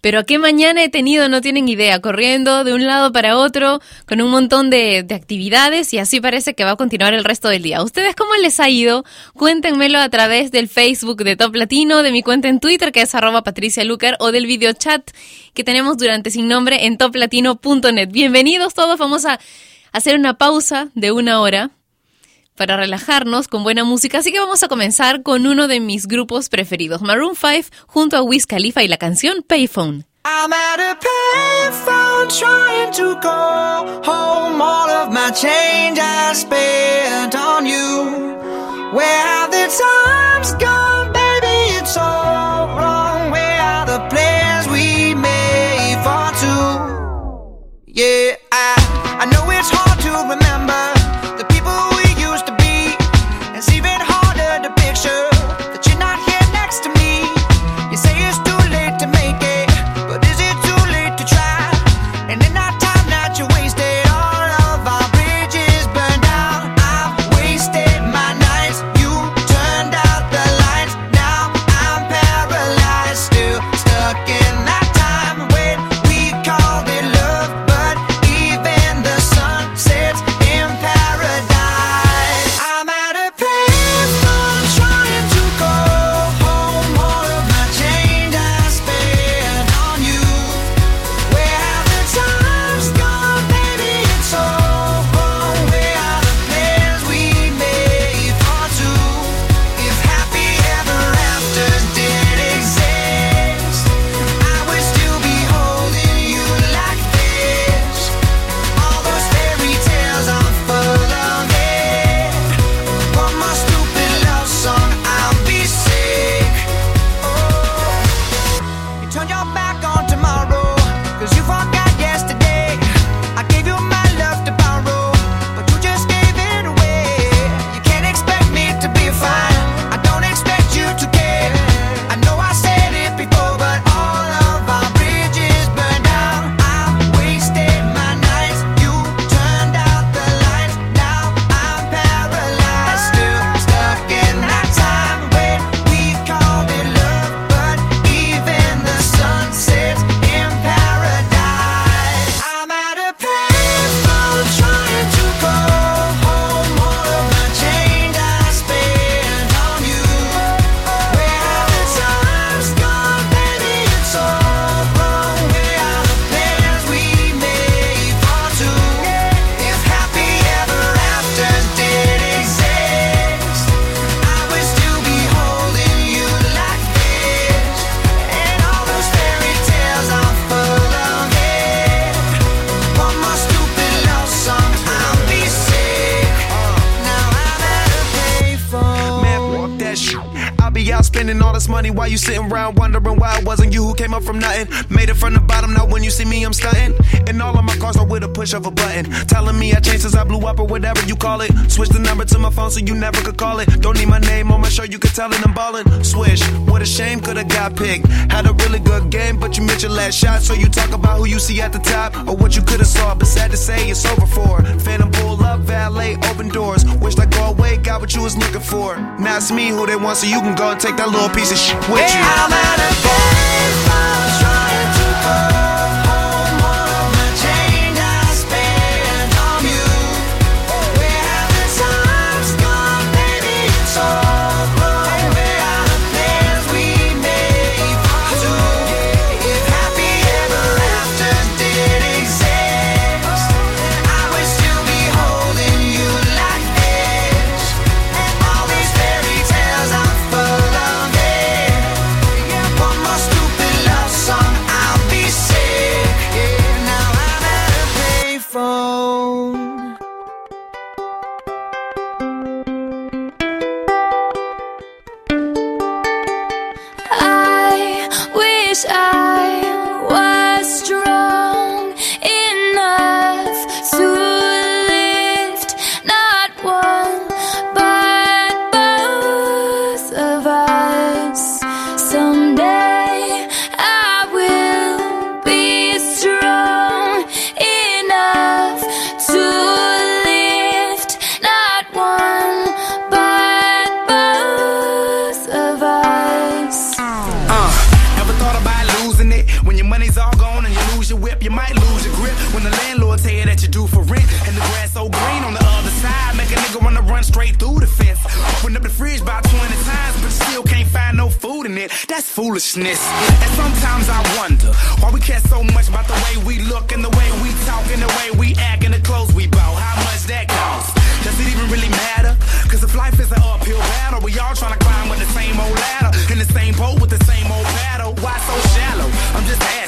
Pero qué mañana he tenido, no tienen idea, corriendo de un lado para otro, con un montón de, actividades y así parece que va a continuar el resto del día. ¿Ustedes cómo les ha ido? Cuéntenmelo a través del Facebook de Top Latino, de mi cuenta en Twitter que es arroba Patricia Lucar o del video chat que tenemos durante sin nombre en toplatino.net. Bienvenidos todos, vamos a hacer una pausa de una hora para relajarnos con buena música, así que vamos a comenzar con uno de mis grupos preferidos, Maroon 5 junto a Wiz Khalifa y la canción Payphone. I'm at a payphone trying to call home all of my change I spent on you. Where have the times gone, baby? It's all wrong. Where are the plans we made for two? Yeah, I, I know it's hard to remember. Push of a button. Telling me I changed since I blew up or whatever you call it. Switch the number to my phone so you never could call it. Don't need my name on my shirt, you could tell it I'm ballin'. Swish, what a shame, could've got picked. Had a really good game, but you missed your last shot. So you talk about who you see at the top or what you could've saw. But sad to say, it's over for. Phantom pull up, valet, open doors. Wished I go away, got what you was looking for. Now it's me who they want, so you can go and take that little piece of shit with you. Money's all gone and you lose your whip, you might lose your grip. When the landlord tell you that you're due for rent and the grass so green on the other side, make a nigga wanna run straight through the fence. Open up the fridge about 20 times, but still can't find no food in it. That's foolishness. And sometimes I wonder why we care so much about the way we look and the way we talk and the way we act and the clothes we bought. How much that cost? Does it even really matter? Cause if life is an uphill battle, we all trying to climb with the same old ladder, in the same boat with the same old paddle. Why so just ask.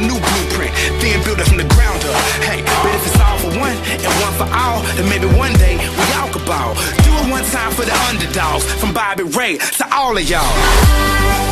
A new blueprint, then build it from the ground up. Hey, but if it's all for one and one for all, then maybe one day we all could ball. Do it one time for the underdogs, from Bobby Ray to all of y'all.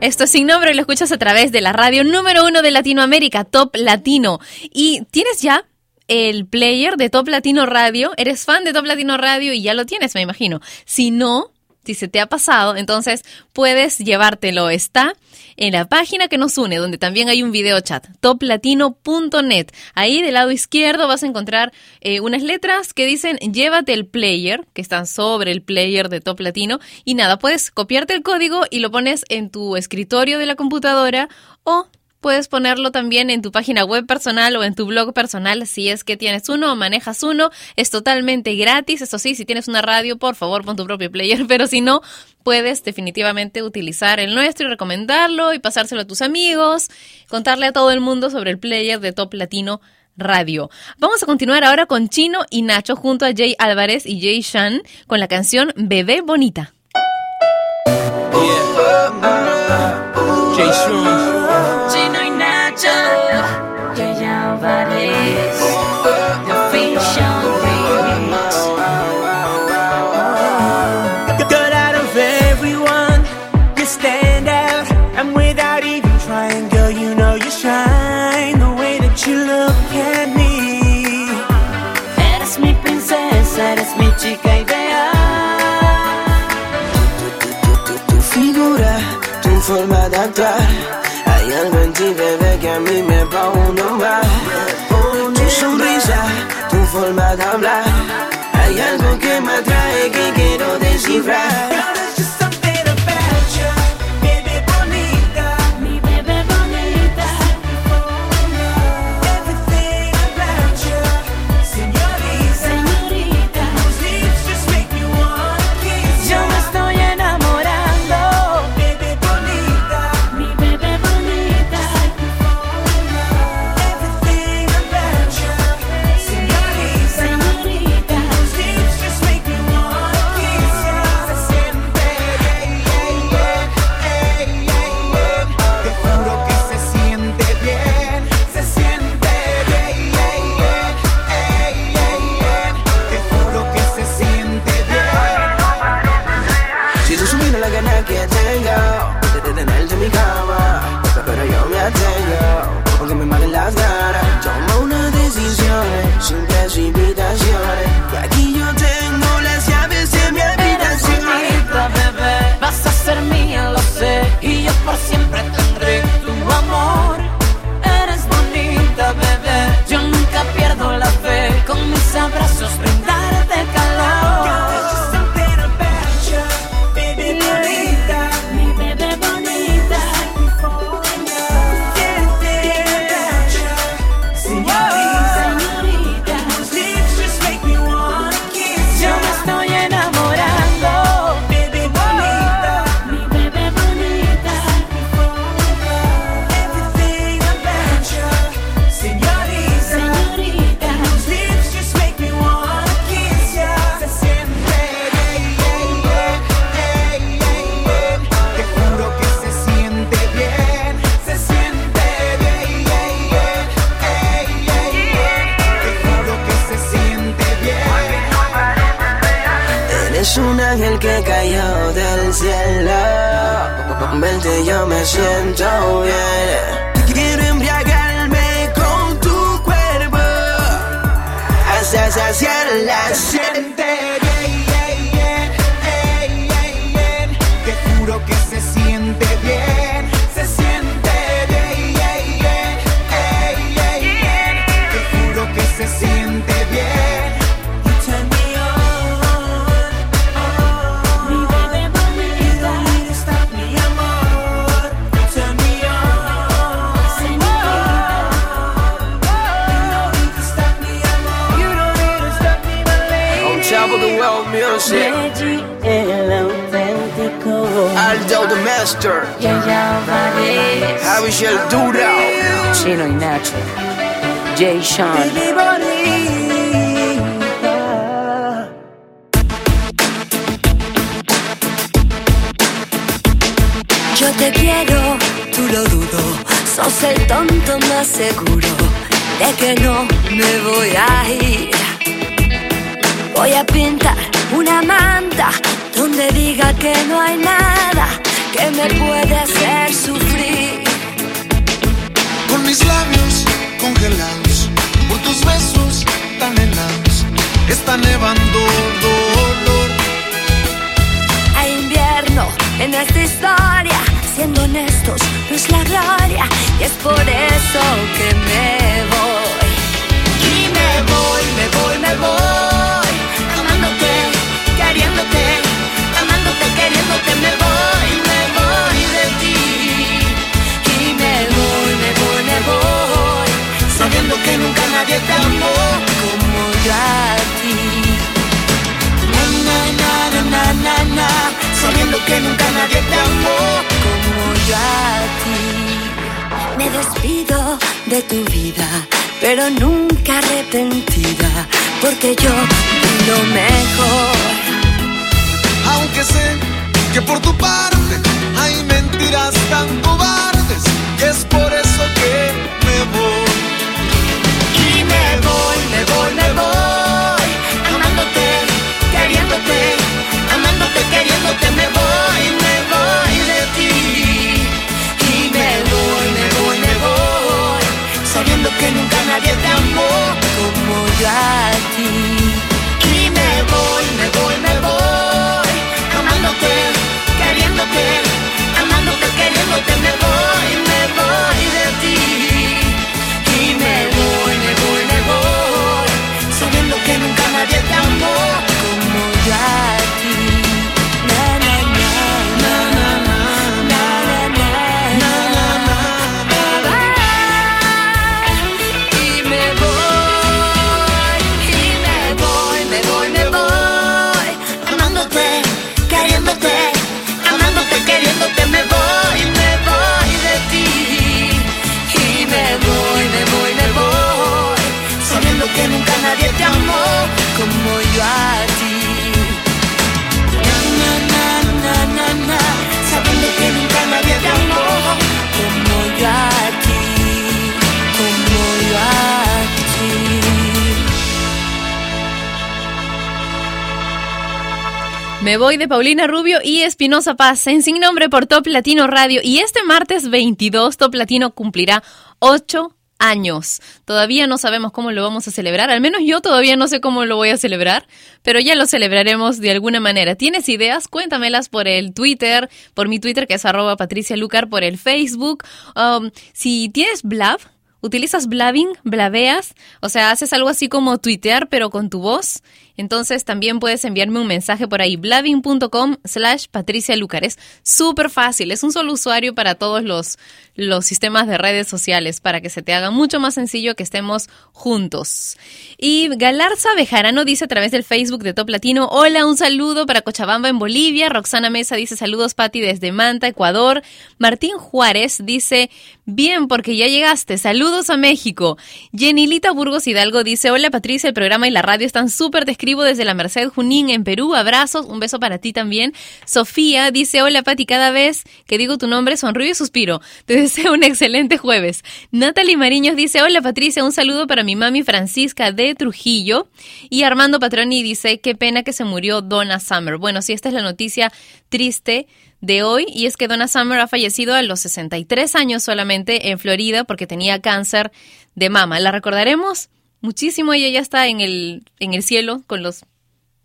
Esto es sin nombre, lo escuchas a través de la radio número uno de Latinoamérica, Top Latino. Y tienes ya el player de Top Latino Radio. Eres fan de Top Latino Radio y ya lo tienes, me imagino. Si no, si se te ha pasado, entonces puedes llevártelo. Está en la página que nos une, donde también hay un video chat, toplatino.net. Ahí del lado izquierdo vas a encontrar eh, unas letras que dicen llévate el player, que están sobre el player de Top Latino. Y nada, puedes copiarte el código y lo pones en tu escritorio de la computadora o Puedes ponerlo también en tu página web personal o en tu blog personal si es que tienes uno o manejas uno. Es totalmente gratis. Eso sí, si tienes una radio, por favor, pon tu propio player. Pero si no, puedes definitivamente utilizar el nuestro y recomendarlo y pasárselo a tus amigos, contarle a todo el mundo sobre el player de Top Latino Radio. Vamos a continuar ahora con Chino y Nacho junto a Jay Álvarez y Jay Shan con la canción Bebé Bonita. Jay Sean. Hay algo en ti, bebé, que a mí me va uno más. Tu sonrisa, tu forma de hablar. Hay algo que me atrae que quiero descifrar. Y Nacho. Jay Sean. Yo te quiero, tú lo dudo. Sos el tonto más seguro de que no me voy a ir. Voy a pintar una manta donde diga que no hay nada que me puede hacer sufrir. Mis labios congelados, por tus besos tan helados, está nevando dolor. Hay invierno en esta historia, siendo honestos, no es la gloria y es por eso que me voy. Y me voy, me voy, me voy, que nunca nadie te amó como yo a ti. Na, na, na, na, na, na, na, sabiendo que nunca nadie te amó como yo a ti. Me despido de tu vida, pero nunca arrepentida, porque yo lo mejor. Aunque sé que por tu parte hay mentiras tan cobardes, y es por eso que me voy. Me voy, amándote, queriéndote, amándote, queriéndote, me voy, me voy de ti. Y me voy, me voy, me voy, sabiendo que nunca nadie te amó como yo voy de Paulina Rubio y Espinosa Paz en Sin Nombre por Top Latino Radio. Y este martes 22 Top Latino cumplirá 8 años. Todavía no sabemos cómo lo vamos a celebrar. Al menos yo todavía no sé cómo lo voy a celebrar, pero ya lo celebraremos de alguna manera. ¿Tienes ideas? Cuéntamelas por el Twitter, por mi Twitter que es arroba Patricia Lucar, por el Facebook. Um, si tienes Blab, ¿Utilizas blabbing? ¿Blabeas? O sea, haces algo así como tuitear, pero con tu voz. Entonces también puedes enviarme un mensaje por ahí, blabbing.com slash Patricia Lucar. Es súper fácil, es un solo usuario para todos los, los sistemas de redes sociales, para que se te haga mucho más sencillo que estemos juntos. Y Galarza Bejarano dice a través del Facebook de Top Latino, hola, un saludo para Cochabamba en Bolivia. Roxana Mesa dice saludos, Pati, desde Manta, Ecuador. Martín Juárez dice, bien, porque ya llegaste, saludos a México. Jenilita Burgos Hidalgo dice, hola Patricia, el programa y la radio están súper descritos escribo desde la Merced Junín en Perú. Abrazos, un beso para ti también. Sofía dice, hola Pati, cada vez que digo tu nombre sonrío y suspiro. Te un excelente jueves. Natalie Mariños dice, hola Patricia, un saludo para mi mami Francisca de Trujillo. Y Armando Patroni dice, qué pena que se murió Donna Summer. Bueno, sí, esta es la noticia triste de hoy y es que Donna Summer ha fallecido a los 63 años solamente en Florida porque tenía cáncer de mama. ¿La recordaremos? Muchísimo, ella ya está en el, en el cielo con los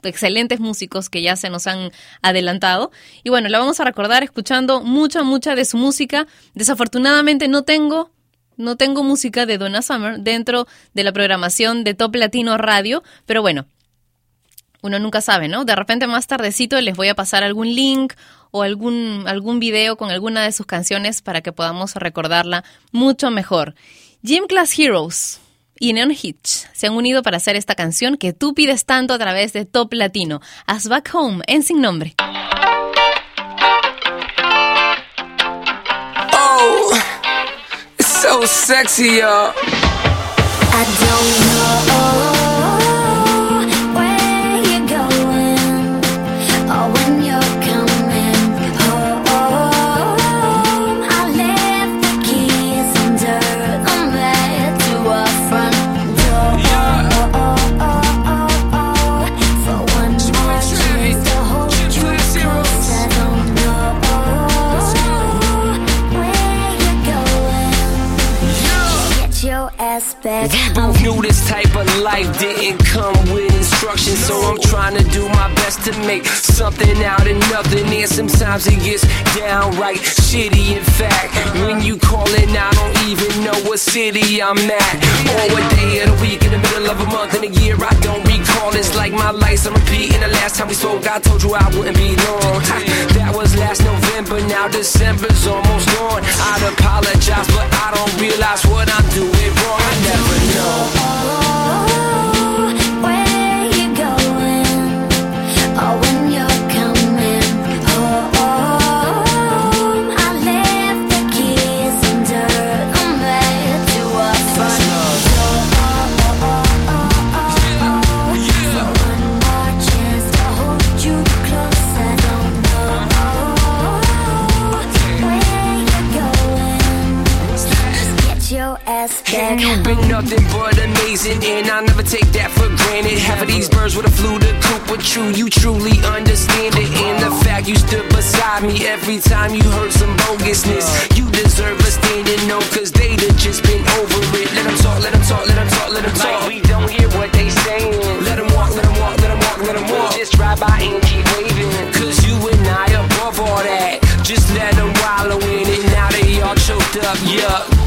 excelentes músicos que ya se nos han adelantado. Y bueno, la vamos a recordar escuchando mucha, mucha de su música. Desafortunadamente no tengo, no tengo música de Donna Summer dentro de la programación de Top Latino Radio, pero bueno, uno nunca sabe, ¿no? De repente más tardecito les voy a pasar algún link o algún, algún video con alguna de sus canciones para que podamos recordarla mucho mejor. Gym Class Heroes y Neon Hitch se han unido para hacer esta canción que tú pides tanto a través de Top Latino, As Back Home, en Sin Nombre. Oh, it's so sexy, y'all. I don't know back both knew this type of life didn't come with instructions, so I'm trying to do my best to make something out of nothing. And sometimes it gets downright shitty. In fact, when you callin', I don't even know what city I'm at, or what day of the week in the middle of a month in a year. I don't recall. It's like my life's on repeat. And the last time we spoke, I told you I wouldn't be long. Ha, that was last November. Now December's almost gone. I'd apologize, but I don't realize what I'm doing wrong. I never know. where you going oh, or ass back You've been nothing but amazing, and I never take that for granted. Half of these birds would have flew the coop with you. You truly understand it, and the fact you stood beside me every time you heard some bogusness. You deserve a standing no, cause they'd have just been over it. Let them talk, let them talk, let them talk, let them talk. Like we don't hear what they saying. Let them walk, let them walk, let them walk, let them walk. Just drive by and keep waving, cause you and I above all that. Just let them wallow in it. Now they all choked up, yeah,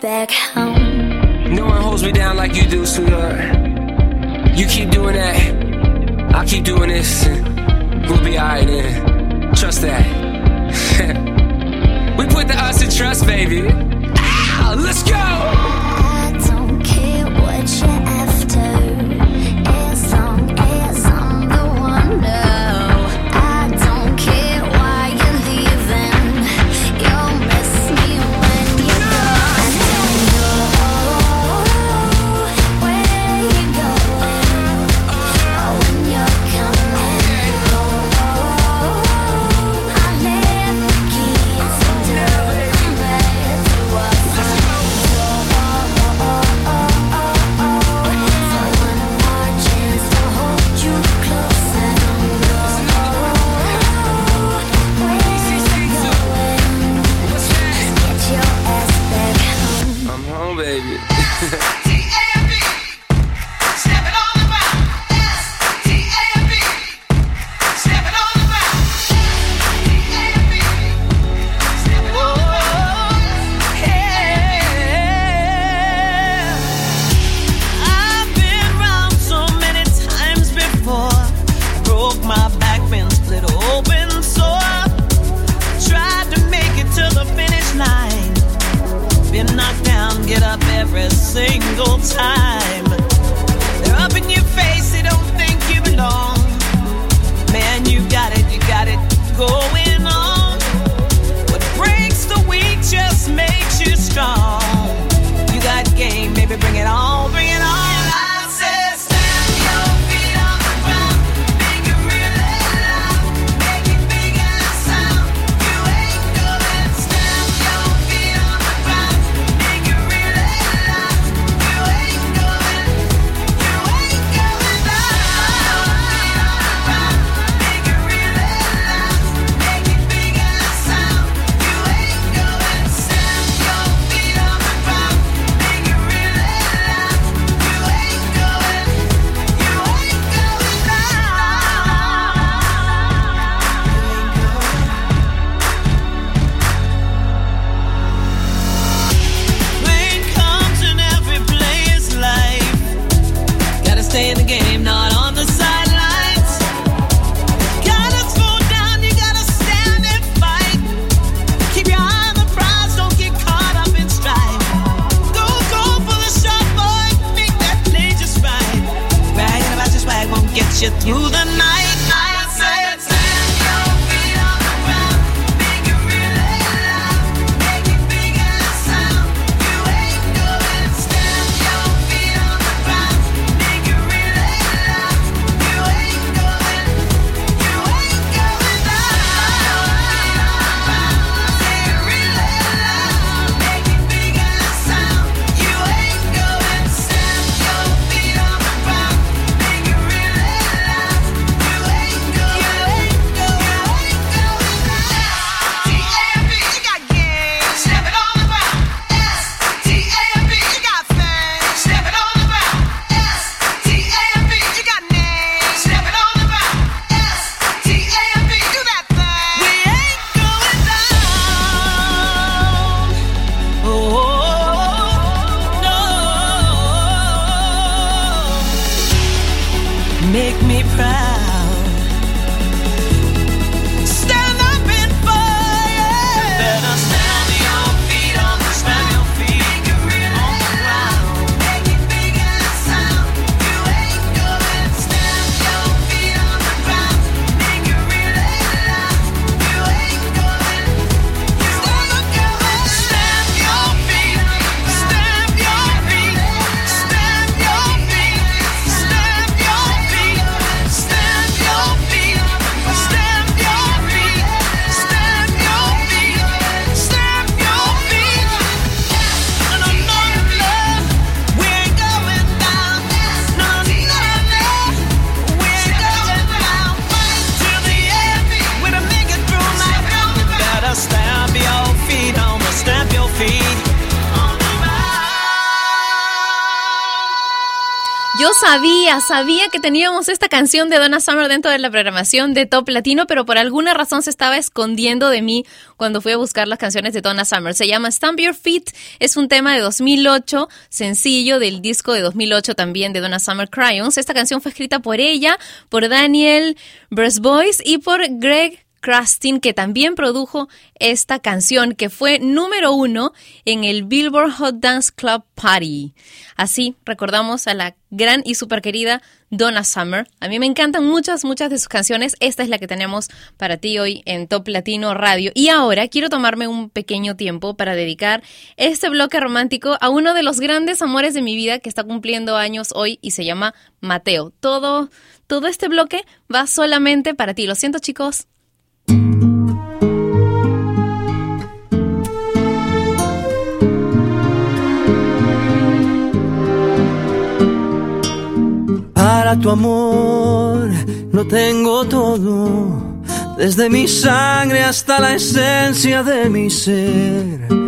back home. No one holds me down like you do, sweetheart. You keep doing that, I'll keep doing this, and we'll be alright then. Trust that. we put the us in trust, baby. Sabía, sabía que teníamos esta canción de Donna Summer dentro de la programación de Top Latino, pero por alguna razón se estaba escondiendo de mí cuando fui a buscar las canciones de Donna Summer. Se llama Stamp Your Feet, es un tema de 2008, sencillo del disco de 2008 también de Donna Summer Cryons. Esta canción fue escrita por ella, por Daniel Boyce y por Greg Krastin, que también produjo esta canción, que fue número uno en el Billboard Hot Dance Club Party. Así recordamos a la gran y super querida Donna Summer. A mí me encantan muchas, muchas de sus canciones. Esta es la que tenemos para ti hoy en Top Latino Radio. Y ahora quiero tomarme un pequeño tiempo para dedicar este bloque romántico a uno de los grandes amores de mi vida que está cumpliendo años hoy y se llama Mateo. Todo, todo este bloque va solamente para ti. Lo siento, chicos. Para tu amor no tengo todo, desde mi sangre hasta la esencia de mi ser.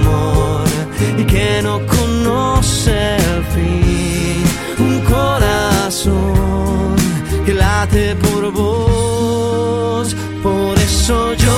que no conoce el fin. Un corazón que late por vos. Por eso yo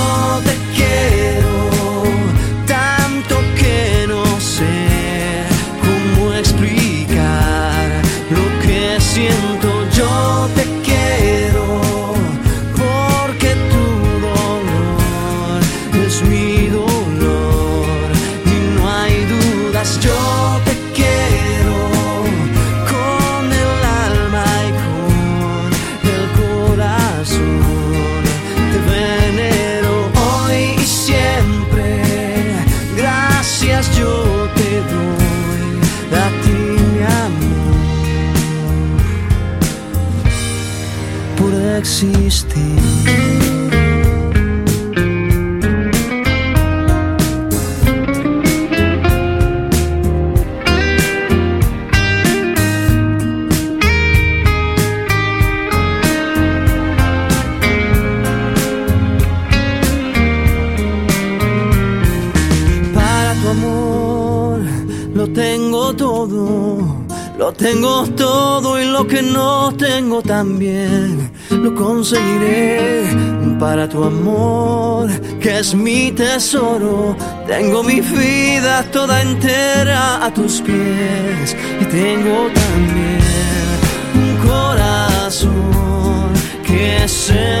conseguiré para tu amor, que es mi tesoro. Tengo mi vida toda entera a tus pies y tengo también un corazón que se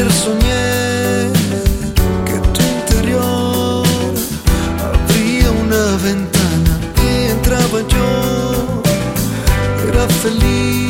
Ayer soñé que tu interior abría una ventana y entraba yo. Era feliz.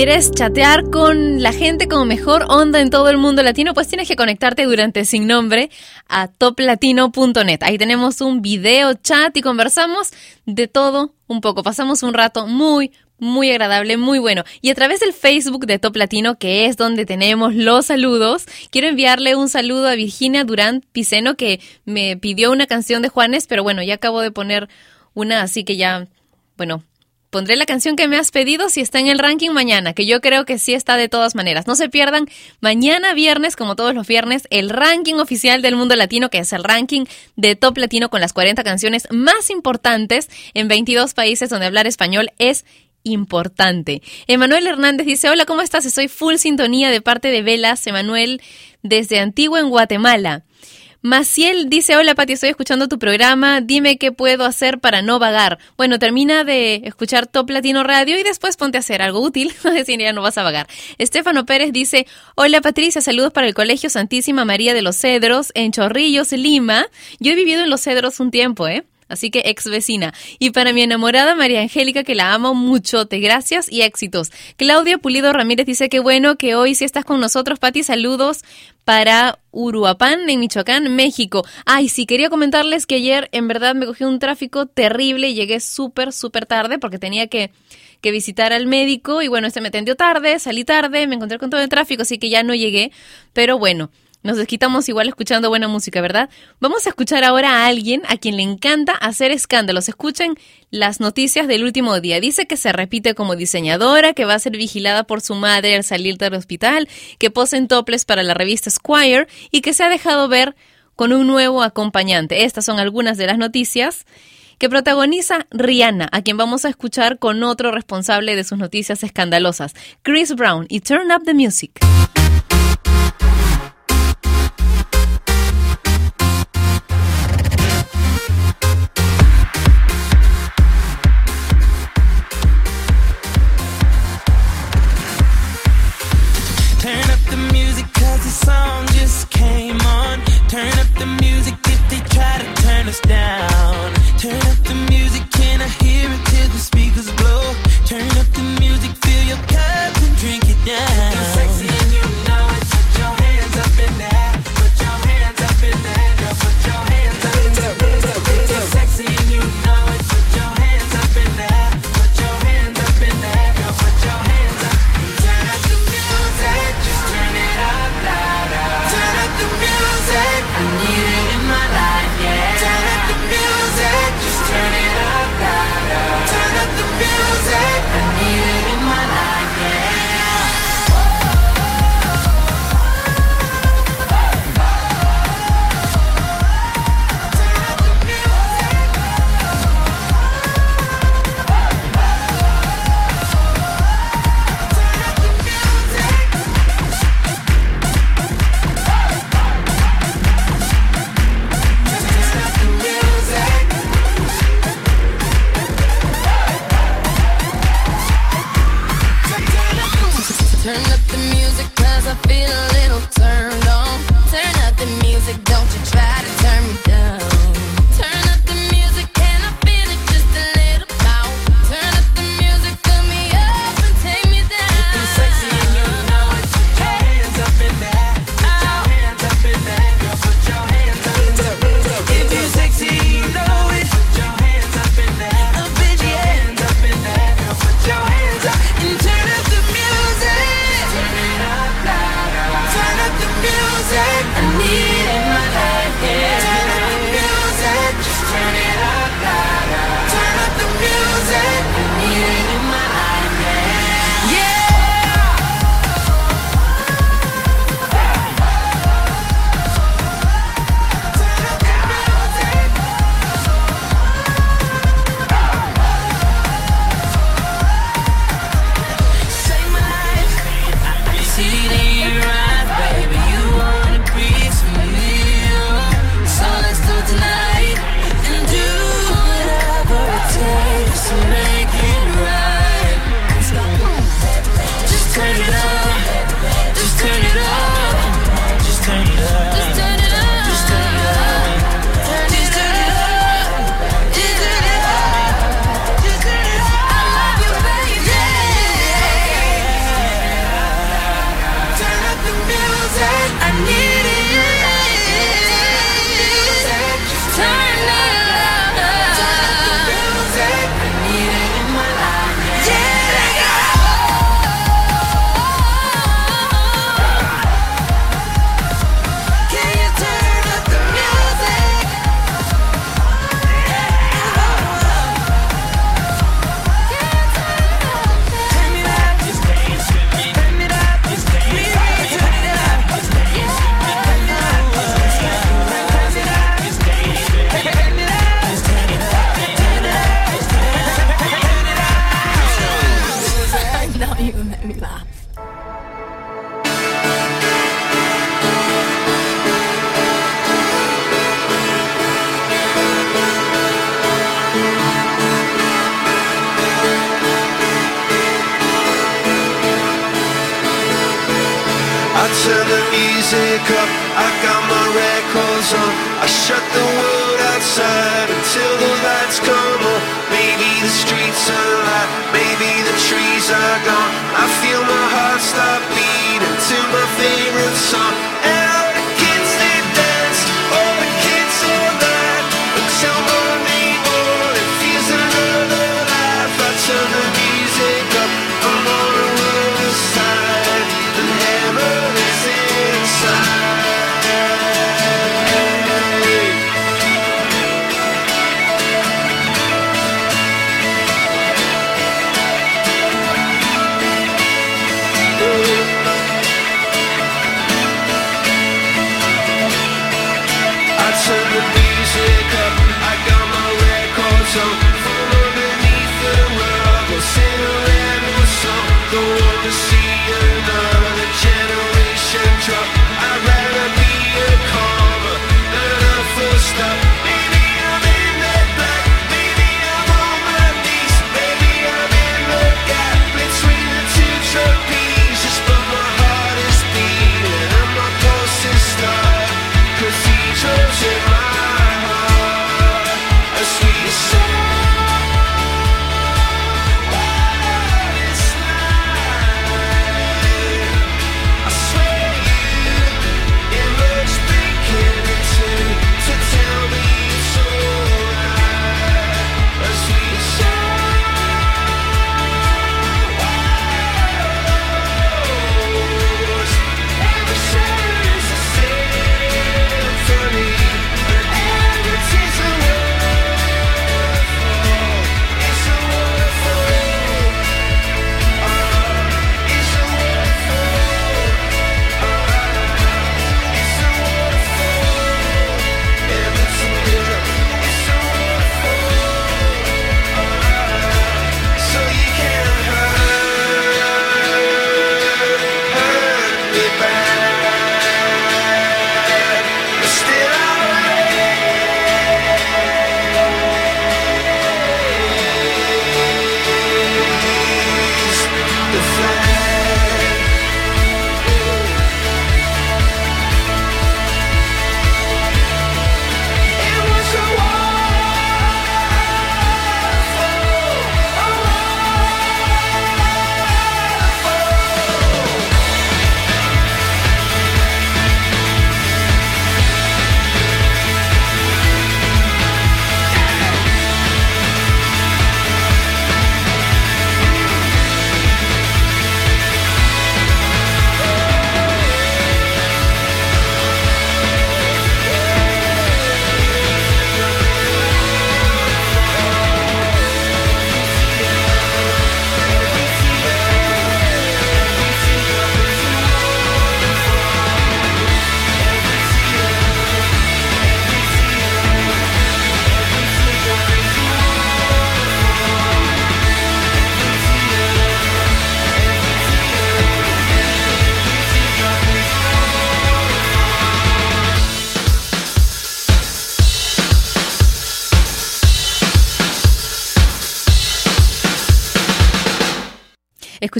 ¿Quieres chatear con la gente con mejor onda en todo el mundo latino? Pues tienes que conectarte durante Sin Nombre a toplatino.net. Ahí tenemos un video chat y conversamos de todo un poco. Pasamos un rato muy, muy agradable, muy bueno. Y a través del Facebook de Top Latino, que es donde tenemos los saludos, quiero enviarle un saludo a Virginia Durán Piceno, que me pidió una canción de Juanes, pero bueno, ya acabo de poner una, así que ya, bueno, Pondré la canción que me has pedido si está en el ranking mañana, que yo creo que sí está de todas maneras. No se pierdan mañana viernes, como todos los viernes, el ranking oficial del mundo latino, que es el ranking de Top Latino con las 40 canciones más importantes en 22 países donde hablar español es importante. Emanuel Hernández dice, hola, ¿cómo estás? Soy full sintonía de parte de Velas, Emanuel, desde Antigua en Guatemala. Maciel dice, hola Pati, estoy escuchando tu programa, dime qué puedo hacer para no vagar. Bueno, termina de escuchar Top Latino Radio y después ponte a hacer algo útil, así ya no vas a vagar. Estefano Pérez dice, hola Patricia, saludos para el Colegio Santísima María de los Cedros en Chorrillos, Lima. Yo he vivido en los Cedros un tiempo, ¿eh? Así que ex vecina. Y para mi enamorada María Angélica, que la amo mucho, te gracias y éxitos. Claudia Pulido Ramírez dice que bueno que hoy sí estás con nosotros, Pati. Saludos para Uruapan, en Michoacán, México. Ay, sí, quería comentarles que ayer en verdad me cogí un tráfico terrible y llegué súper, súper tarde porque tenía que que visitar al médico y bueno, este me atendió tarde, salí tarde, me encontré con todo el tráfico, así que ya no llegué, pero bueno, nos desquitamos igual escuchando buena música, ¿verdad? Vamos a escuchar ahora a alguien a quien le encanta hacer escándalos. Escuchen las noticias del último día. Dice que se repite como diseñadora, que va a ser vigilada por su madre al salir del hospital, que posa en toples para la revista Squire y que se ha dejado ver con un nuevo acompañante. Estas son algunas de las noticias que protagoniza Rihanna, a quien vamos a escuchar con otro responsable de sus noticias escandalosas, Chris Brown y Turn Up the Music. Down. Don't wanna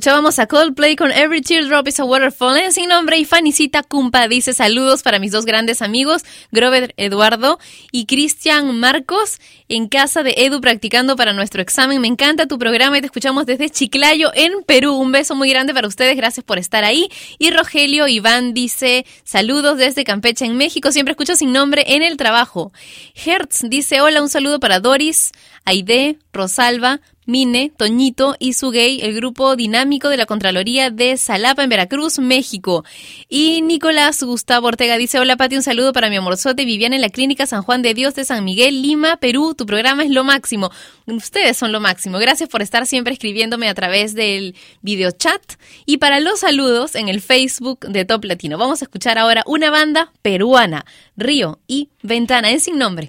Escuchábamos a Coldplay con Every Teardrop is a Waterfall sin nombre y Fanicita Cumpa dice saludos para mis dos grandes amigos, Grover Eduardo y Cristian Marcos, en casa de Edu practicando para nuestro examen. Me encanta tu programa y te escuchamos desde Chiclayo en Perú. Un beso muy grande para ustedes, gracias por estar ahí. Y Rogelio Iván dice saludos desde Campeche en México, siempre escucho sin nombre en el trabajo. Hertz dice hola, un saludo para Doris, Aide, Rosalba, Mine, Toñito y su gay, el grupo dinámico de la Contraloría de Salapa en Veracruz, México. Y Nicolás Gustavo Ortega dice, hola Pati, un saludo para mi amorzote Viviana en la Clínica San Juan de Dios de San Miguel, Lima, Perú. Tu programa es lo máximo. Ustedes son lo máximo. Gracias por estar siempre escribiéndome a través del video chat. Y para los saludos en el Facebook de Top Latino, vamos a escuchar ahora una banda peruana, Río y Ventana, en sin nombre.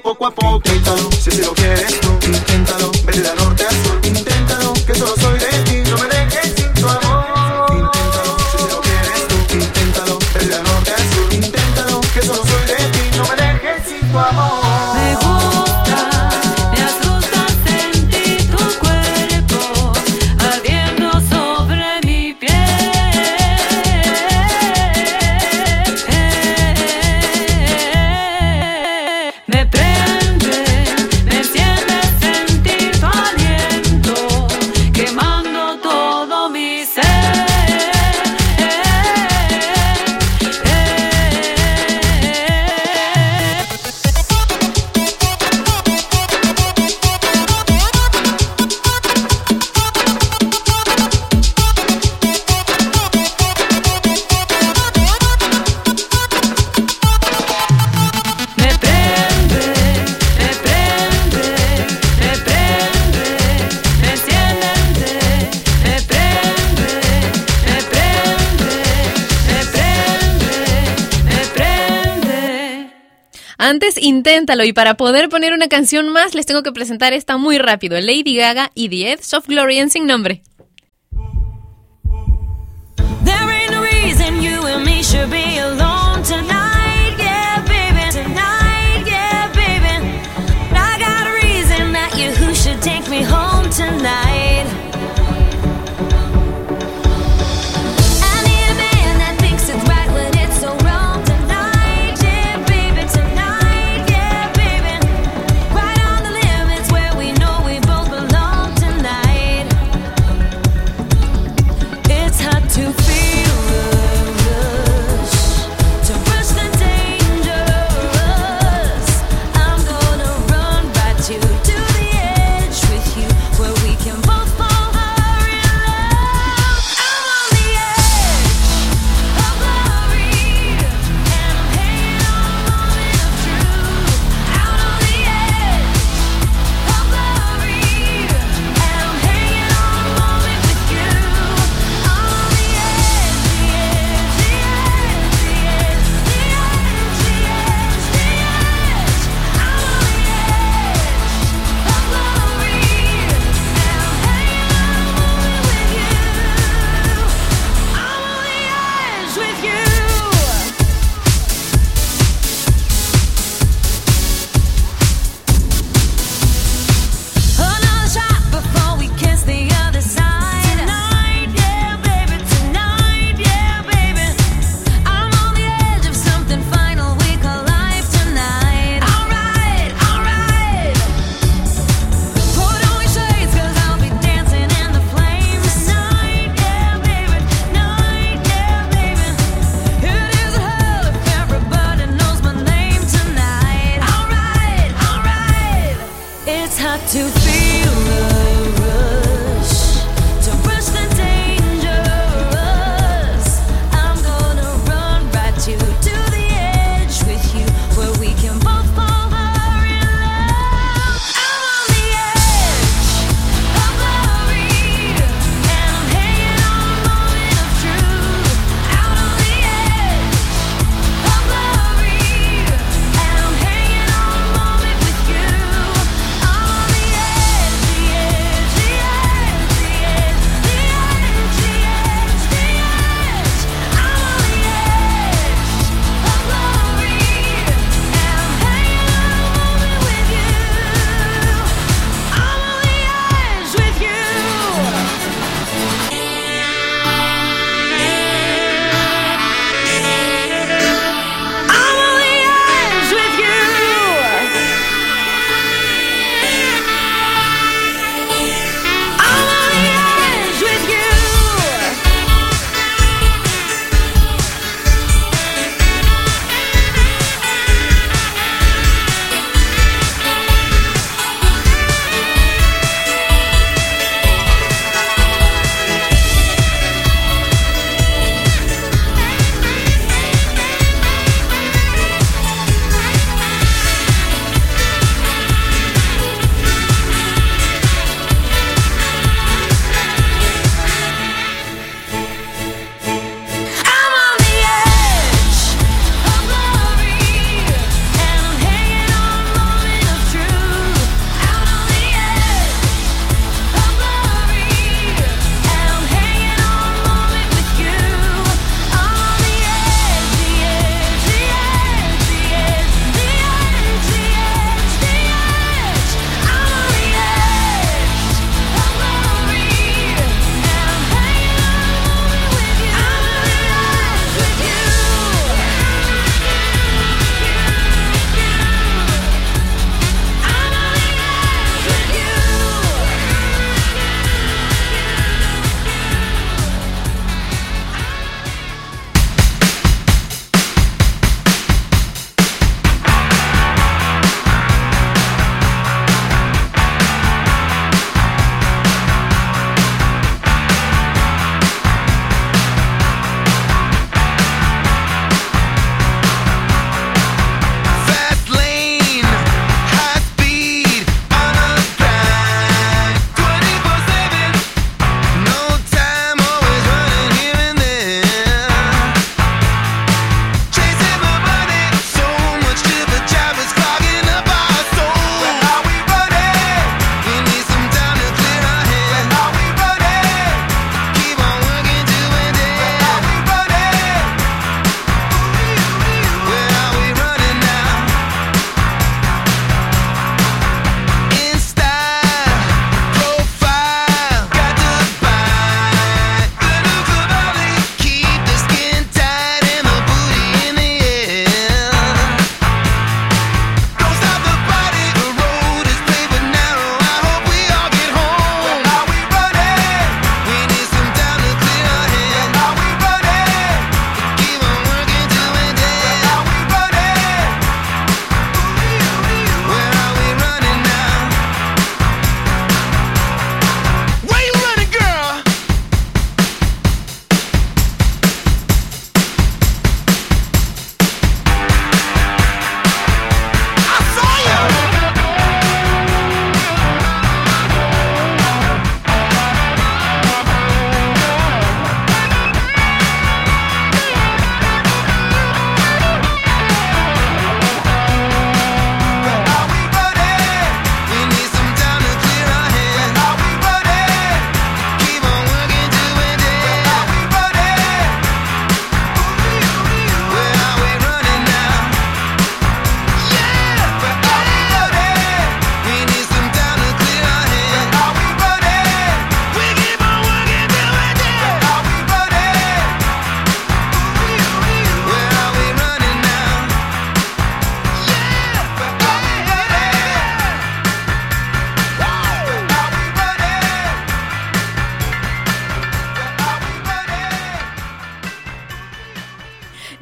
poco a poquito. Y para poder poner una canción más les tengo que presentar esta muy rápido. Lady Gaga y The Edge of Glory en sin nombre.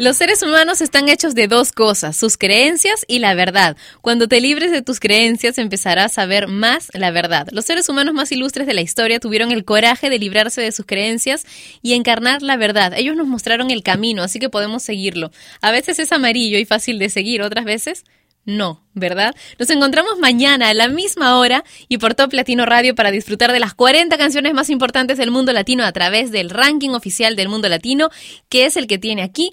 Los seres humanos están hechos de dos cosas, sus creencias y la verdad. Cuando te libres de tus creencias empezarás a ver más la verdad. Los seres humanos más ilustres de la historia tuvieron el coraje de librarse de sus creencias y encarnar la verdad. Ellos nos mostraron el camino, así que podemos seguirlo. A veces es amarillo y fácil de seguir, otras veces no, ¿verdad? Nos encontramos mañana a la misma hora y por Top Latino Radio para disfrutar de las 40 canciones más importantes del mundo latino a través del ranking oficial del mundo latino, que es el que tiene aquí